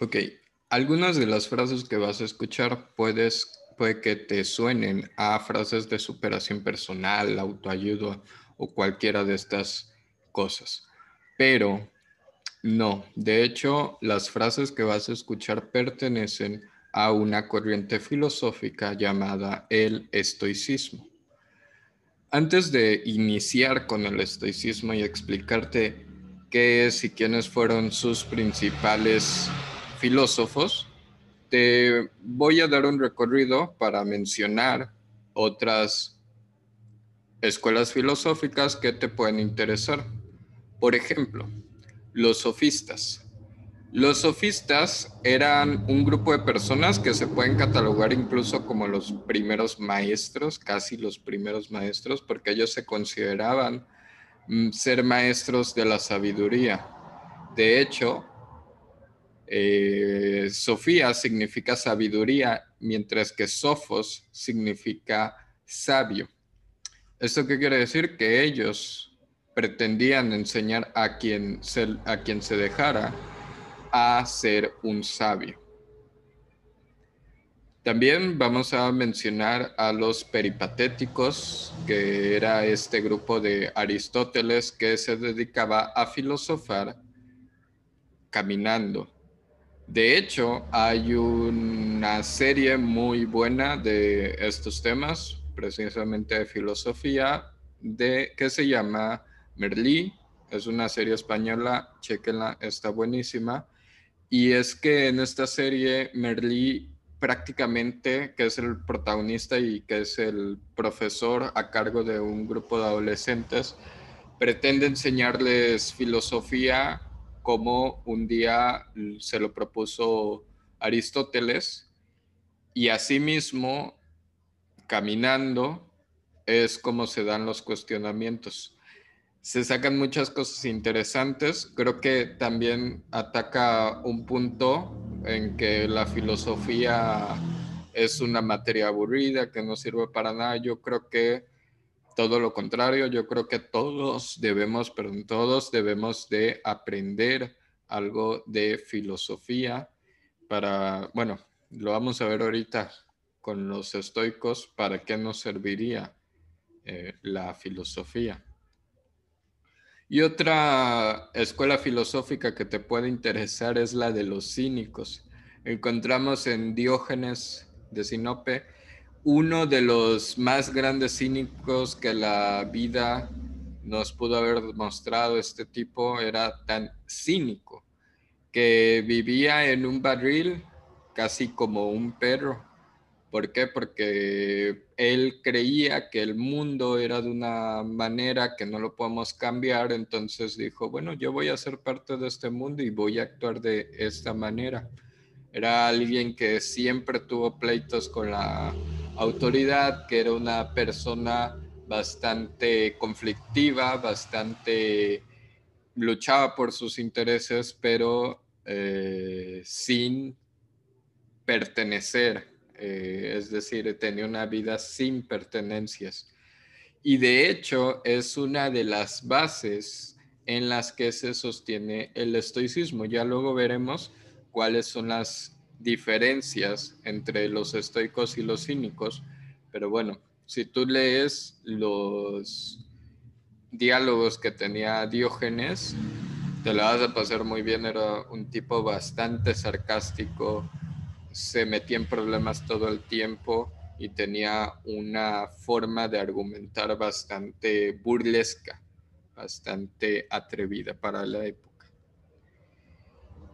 Ok, algunas de las frases que vas a escuchar puedes, puede que te suenen a frases de superación personal, autoayuda o cualquiera de estas cosas. Pero no, de hecho, las frases que vas a escuchar pertenecen a una corriente filosófica llamada el estoicismo. Antes de iniciar con el estoicismo y explicarte qué es y quiénes fueron sus principales filósofos, te voy a dar un recorrido para mencionar otras escuelas filosóficas que te pueden interesar. Por ejemplo, los sofistas. Los sofistas eran un grupo de personas que se pueden catalogar incluso como los primeros maestros, casi los primeros maestros, porque ellos se consideraban mm, ser maestros de la sabiduría. De hecho, eh, Sofía significa sabiduría, mientras que Sofos significa sabio. ¿Esto qué quiere decir? Que ellos pretendían enseñar a quien a quien se dejara a ser un sabio. También vamos a mencionar a los peripatéticos, que era este grupo de Aristóteles que se dedicaba a filosofar caminando. De hecho, hay una serie muy buena de estos temas, precisamente de filosofía, de, que se llama Merlí. Es una serie española, chequenla, está buenísima. Y es que en esta serie, Merlí prácticamente, que es el protagonista y que es el profesor a cargo de un grupo de adolescentes, pretende enseñarles filosofía como un día se lo propuso Aristóteles y asimismo, caminando, es como se dan los cuestionamientos se sacan muchas cosas interesantes. Creo que también ataca un punto en que la filosofía es una materia aburrida que no sirve para nada. Yo creo que todo lo contrario, yo creo que todos debemos, perdón, todos debemos de aprender algo de filosofía para, bueno, lo vamos a ver ahorita con los estoicos, para qué nos serviría eh, la filosofía. Y otra escuela filosófica que te puede interesar es la de los cínicos. Encontramos en Diógenes de Sinope uno de los más grandes cínicos que la vida nos pudo haber mostrado. Este tipo era tan cínico que vivía en un barril casi como un perro ¿Por qué? Porque él creía que el mundo era de una manera que no lo podemos cambiar, entonces dijo, bueno, yo voy a ser parte de este mundo y voy a actuar de esta manera. Era alguien que siempre tuvo pleitos con la autoridad, que era una persona bastante conflictiva, bastante luchaba por sus intereses, pero eh, sin pertenecer eh, es decir, tenía una vida sin pertenencias. Y de hecho es una de las bases en las que se sostiene el estoicismo. Ya luego veremos cuáles son las diferencias entre los estoicos y los cínicos, pero bueno, si tú lees los diálogos que tenía Diógenes, te la vas a pasar muy bien, era un tipo bastante sarcástico, se metía en problemas todo el tiempo y tenía una forma de argumentar bastante burlesca, bastante atrevida para la época.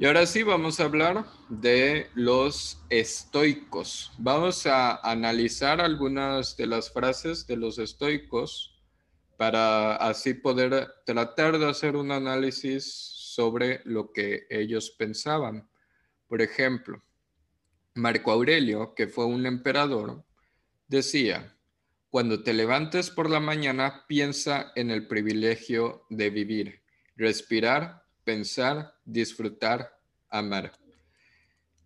Y ahora sí vamos a hablar de los estoicos. Vamos a analizar algunas de las frases de los estoicos para así poder tratar de hacer un análisis sobre lo que ellos pensaban. Por ejemplo, Marco Aurelio, que fue un emperador, decía, cuando te levantes por la mañana, piensa en el privilegio de vivir, respirar, pensar, disfrutar, amar.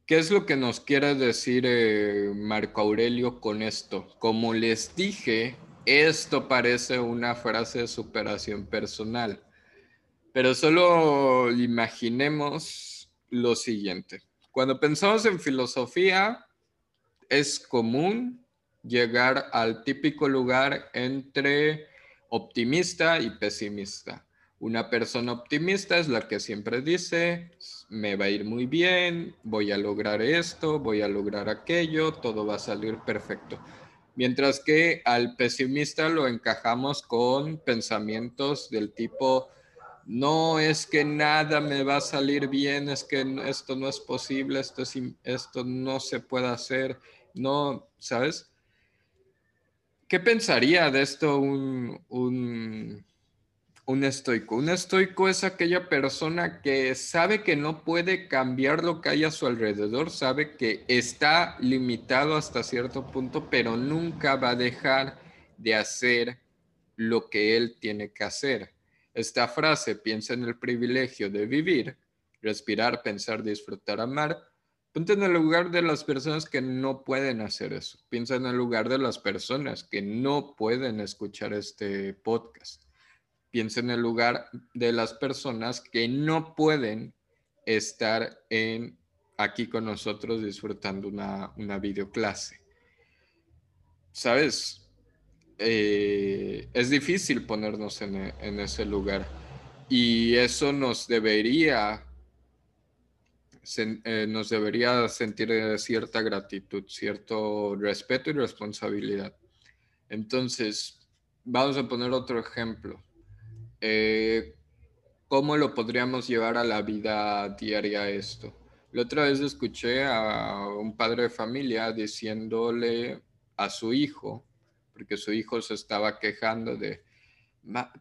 ¿Qué es lo que nos quiere decir eh, Marco Aurelio con esto? Como les dije, esto parece una frase de superación personal, pero solo imaginemos lo siguiente Cuando pensamos en filosofía, es común llegar al típico lugar entre optimista y pesimista. Una persona optimista es la que siempre dice, me va a ir muy bien, voy a lograr esto, voy a lograr aquello, todo va a salir perfecto. Mientras que al pesimista lo encajamos con pensamientos del tipo, no es que nada me va a salir bien, es que esto no es posible, esto, es, esto no se puede hacer, no, ¿sabes? ¿Qué pensaría de esto un, un estoico? Un estoico es aquella persona que sabe que no puede cambiar lo que hay a su alrededor, sabe que está limitado hasta cierto punto, pero nunca va a dejar de hacer lo que él tiene que hacer esta frase, piensa en el privilegio de vivir, respirar, pensar, disfrutar, amar. Ponte en el lugar de las personas que no pueden hacer eso. Piensa en el lugar de las personas que no pueden escuchar este podcast. Piensa en el lugar de las personas que no pueden estar aquí con nosotros disfrutando una, una videoclase. ¿Sabes? Eh, es difícil ponernos en, ese lugar y eso nos debería eh, nos debería sentir cierta gratitud, cierto respeto y responsabilidad. Entonces, vamos a poner otro ejemplo. Eh, ¿Cómo lo podríamos llevar a la vida diaria esto? La otra vez escuché a un padre de familia diciéndole a su hijo, porque su hijo se estaba quejando de,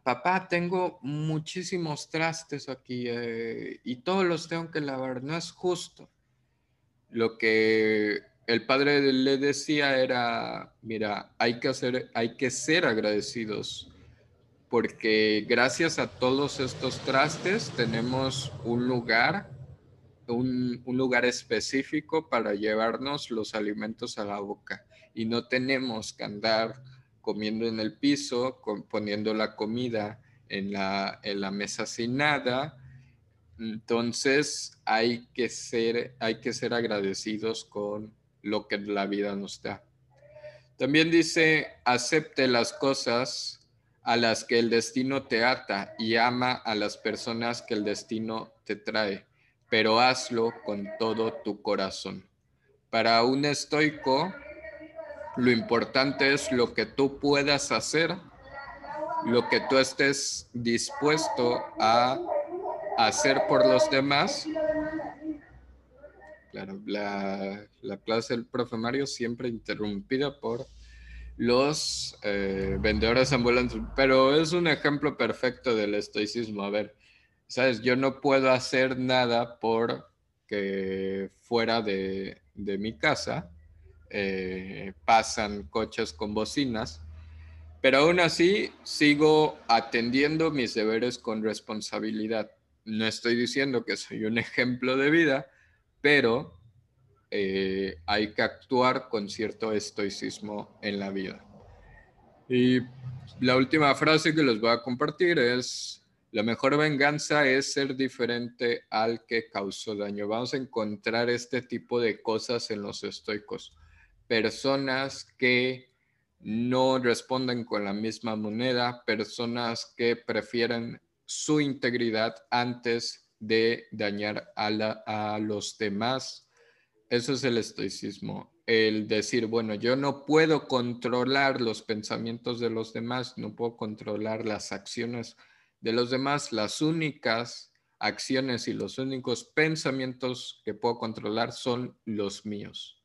papá, tengo muchísimos trastes aquí eh, y todos los tengo que lavar, no es justo. Lo que el padre le decía era, mira, hay que, hacer, hay que ser agradecidos porque gracias a todos estos trastes tenemos un lugar, un, lugar específico para llevarnos los alimentos a la boca y no tenemos que andar comiendo en el piso, poniendo la comida en la, en la mesa sin nada. Entonces hay que, ser, hay que ser agradecidos con lo que la vida nos da. También dice, acepte las cosas a las que el destino te ata y ama a las personas que el destino te trae, pero hazlo con todo tu corazón. Para un estoico, lo importante es lo que tú puedas hacer, lo que tú estés dispuesto a hacer por los demás. Claro, la, clase del profe Mario siempre interrumpida por los eh, vendedores ambulantes, pero es un ejemplo perfecto del estoicismo. A ver, sabes, yo no puedo hacer nada por que fuera de, mi casa, eh, pasan coches con bocinas, pero aún así sigo atendiendo mis deberes con responsabilidad. No estoy diciendo que soy un ejemplo de vida, pero eh, hay que actuar con cierto estoicismo en la vida. Y la última frase que les voy a compartir es, la mejor venganza es ser diferente al que causó daño. Vamos a encontrar este tipo de cosas en los estoicos personas que no responden con la misma moneda, personas que prefieren su integridad antes de dañar a, los demás. Eso es el estoicismo, el decir, bueno, yo no puedo controlar los pensamientos de los demás, no puedo controlar las acciones de los demás, las únicas acciones y los únicos pensamientos que puedo controlar son los míos.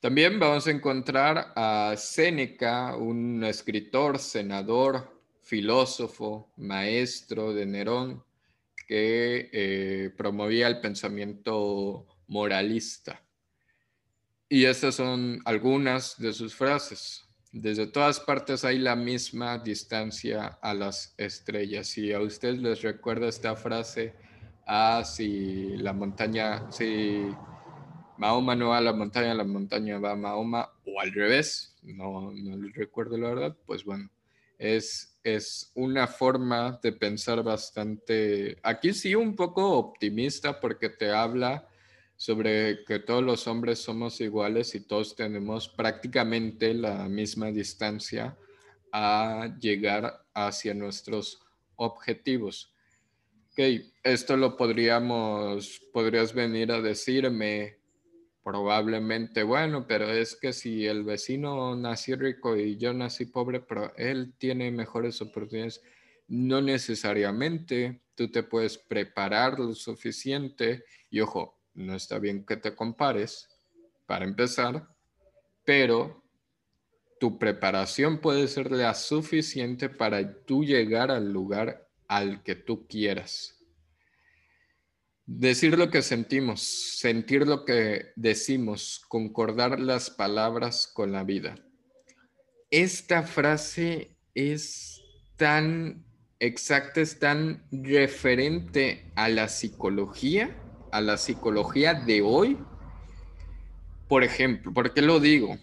También vamos a encontrar a Séneca, un escritor, senador, filósofo, maestro de Nerón, que eh, promovía el pensamiento moralista. Y estas son algunas de sus frases. Desde todas partes hay la misma distancia a las estrellas. Y a ustedes les recuerda esta frase, ah, si la montaña, si Mahoma no va a la montaña, la montaña va a Mahoma, o al revés, no, no recuerdo la verdad, pues bueno, Es, es una forma de pensar bastante, aquí sí un poco optimista porque te habla sobre que todos los hombres somos iguales y todos tenemos prácticamente la misma distancia a llegar hacia nuestros objetivos. Ok, esto lo podríamos, podrías venir a decirme probablemente, bueno, pero es que si el vecino nació rico y yo nací pobre, pero él tiene mejores oportunidades, no necesariamente tú te puedes preparar lo suficiente y ojo, no está bien que te compares para empezar, pero tu preparación puede ser la suficiente para tú llegar al lugar al que tú quieras. Decir lo que sentimos, sentir lo que decimos, concordar las palabras con la vida. Esta frase es tan exacta, es tan referente a la psicología a la psicología de hoy, por ejemplo, ¿por qué lo digo?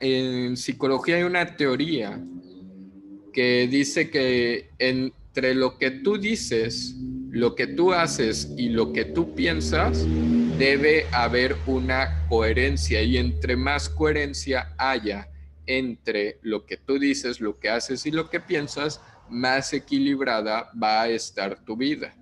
en psicología hay una teoría que dice que entre lo que tú dices, lo que tú haces y lo que tú piensas, debe haber una coherencia. Y entre más coherencia haya entre lo que tú dices, lo que haces y lo que piensas, más equilibrada va a estar tu vida.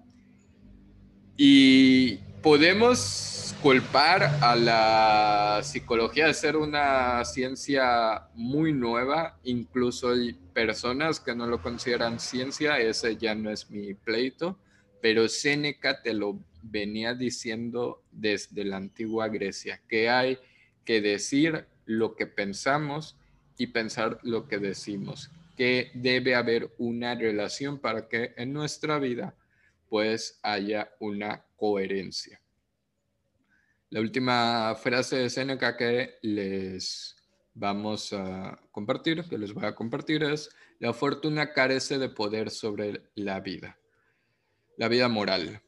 Y podemos culpar a la psicología de ser una ciencia muy nueva, incluso hay personas que no lo consideran ciencia, ese ya no es mi pleito, pero Séneca te lo venía diciendo desde la antigua Grecia, que hay que decir lo que pensamos y pensar lo que decimos, que debe haber una relación para que en nuestra vida pues haya una coherencia. La última frase de Seneca que les vamos a compartir, que les voy a compartir es, la fortuna carece de poder sobre la vida, la vida moral.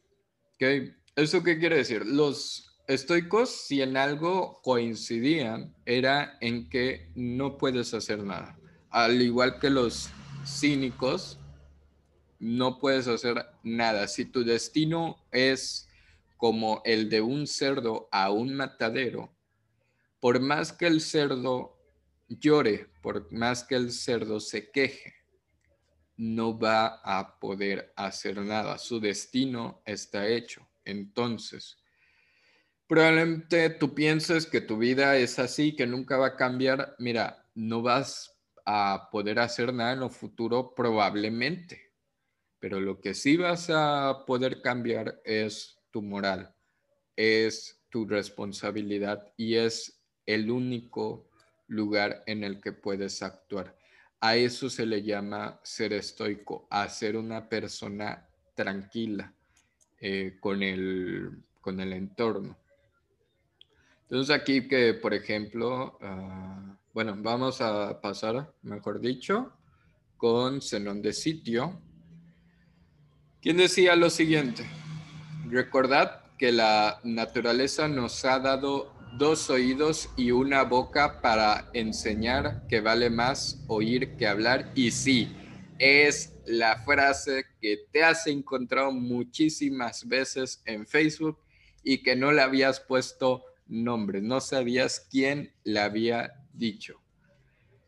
¿Okay? ¿Eso qué quiere decir? Los estoicos, si en algo coincidían, era en que no puedes hacer nada. Al igual que los cínicos, no puedes hacer nada. Si tu destino es como el de un cerdo a un matadero, por más que el cerdo llore, por más que el cerdo se queje, no va a poder hacer nada. Su destino está hecho. Entonces, probablemente tú pienses que tu vida es así, que nunca va a cambiar. Mira, no vas a poder hacer nada en lo futuro probablemente pero lo que sí vas a poder cambiar es tu moral, es tu responsabilidad y es el único lugar en el que puedes actuar. A eso se le llama ser estoico, a ser una persona tranquila eh, con, el, con el entorno. Entonces aquí que, por ejemplo, ah, bueno, vamos a pasar, mejor dicho, con Zenón de Sitio, quien decía lo siguiente, recordad que la naturaleza nos ha dado dos oídos y una boca para enseñar que vale más oír que hablar. Y sí, es la frase que te has encontrado muchísimas veces en Facebook y que no le habías puesto nombre, no sabías quién la había dicho.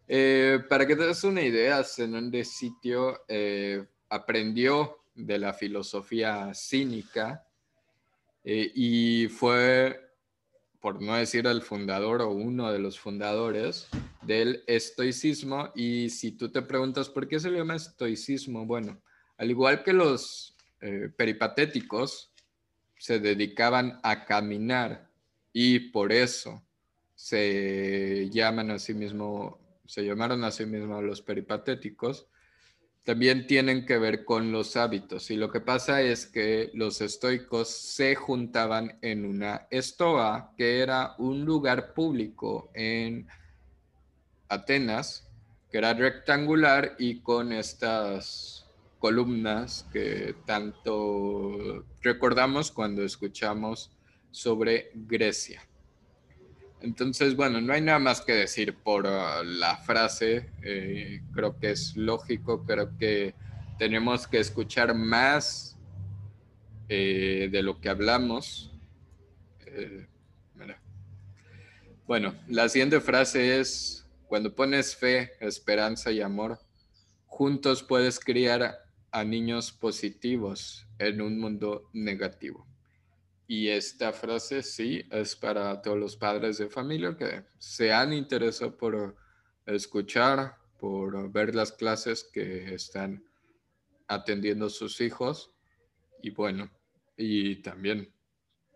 Eh, para que te des una idea, Zenón Sitio eh, aprendió de la filosofía cínica eh, y fue, por no decir el fundador o uno de los fundadores del estoicismo. Y si tú te preguntas por qué se le llama estoicismo, bueno, al igual que los eh, peripatéticos se dedicaban a caminar y por eso se llaman a sí mismo, se llamaron a sí mismos los peripatéticos, también tienen que ver con los hábitos. Y lo que pasa es que los estoicos se juntaban en una estoa, que era un lugar público en Atenas, que era rectangular y con estas columnas que tanto recordamos cuando escuchamos sobre Grecia. Entonces, bueno, no hay nada más que decir por uh, la frase. Eh, creo que es lógico, creo que tenemos que escuchar más eh, de lo que hablamos. Eh, bueno, la siguiente frase es, cuando pones fe, esperanza y amor, juntos puedes criar a niños positivos en un mundo negativo. Y esta frase sí es para todos los padres de familia que se han interesado por escuchar, por ver las clases que están atendiendo sus hijos. Y bueno, y también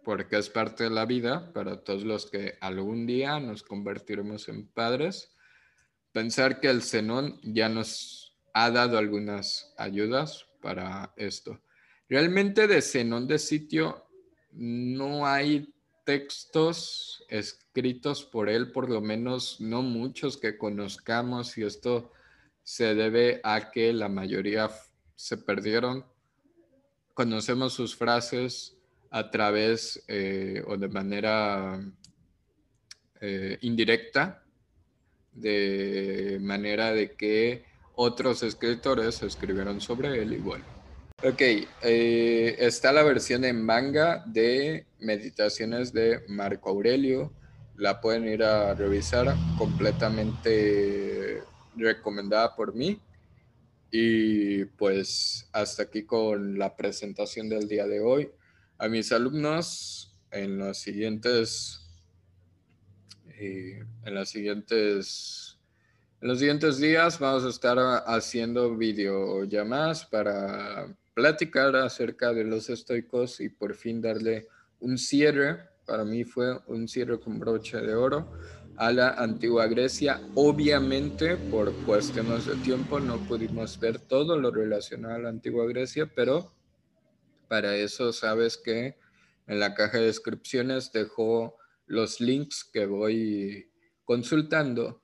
porque es parte de la vida para todos los que algún día nos convertiremos en padres. Pensar que el Zenón ya nos ha dado algunas ayudas para esto. Realmente de Zenón de sitio no hay textos escritos por él, por lo menos no muchos que conozcamos, y esto se debe a que la mayoría se perdieron. Conocemos sus frases a través eh, o de manera eh, indirecta, de manera de que otros escritores escribieron sobre él y bueno. Ok, eh, está la versión en manga de Meditaciones de Marco Aurelio. La pueden ir a revisar, completamente recomendada por mí. Y pues hasta aquí con la presentación del día de hoy. A mis alumnos en los siguientes, eh, en las siguientes en los siguientes días vamos a estar haciendo videollamadas para platicar acerca de los estoicos y por fin darle un cierre, para mí fue un cierre con broche de oro a la antigua Grecia. Obviamente, por cuestiones de tiempo, no pudimos ver todo lo relacionado a la antigua Grecia, pero para eso sabes que en la caja de descripciones dejo los links que voy consultando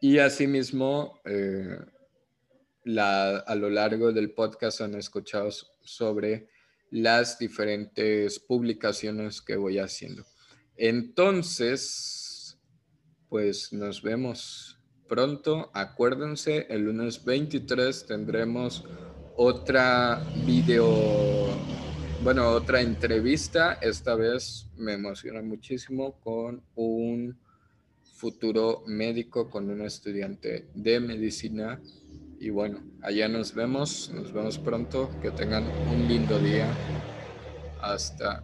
y asimismo eh, a lo largo del podcast han escuchado sobre las diferentes publicaciones que voy haciendo. Entonces, pues nos vemos pronto. Acuérdense, el lunes 23 tendremos otra video, bueno, otra entrevista. Esta vez me emociona muchísimo con un futuro médico, con un estudiante de medicina y bueno, allá nos vemos, nos vemos pronto, que tengan un lindo día. Hasta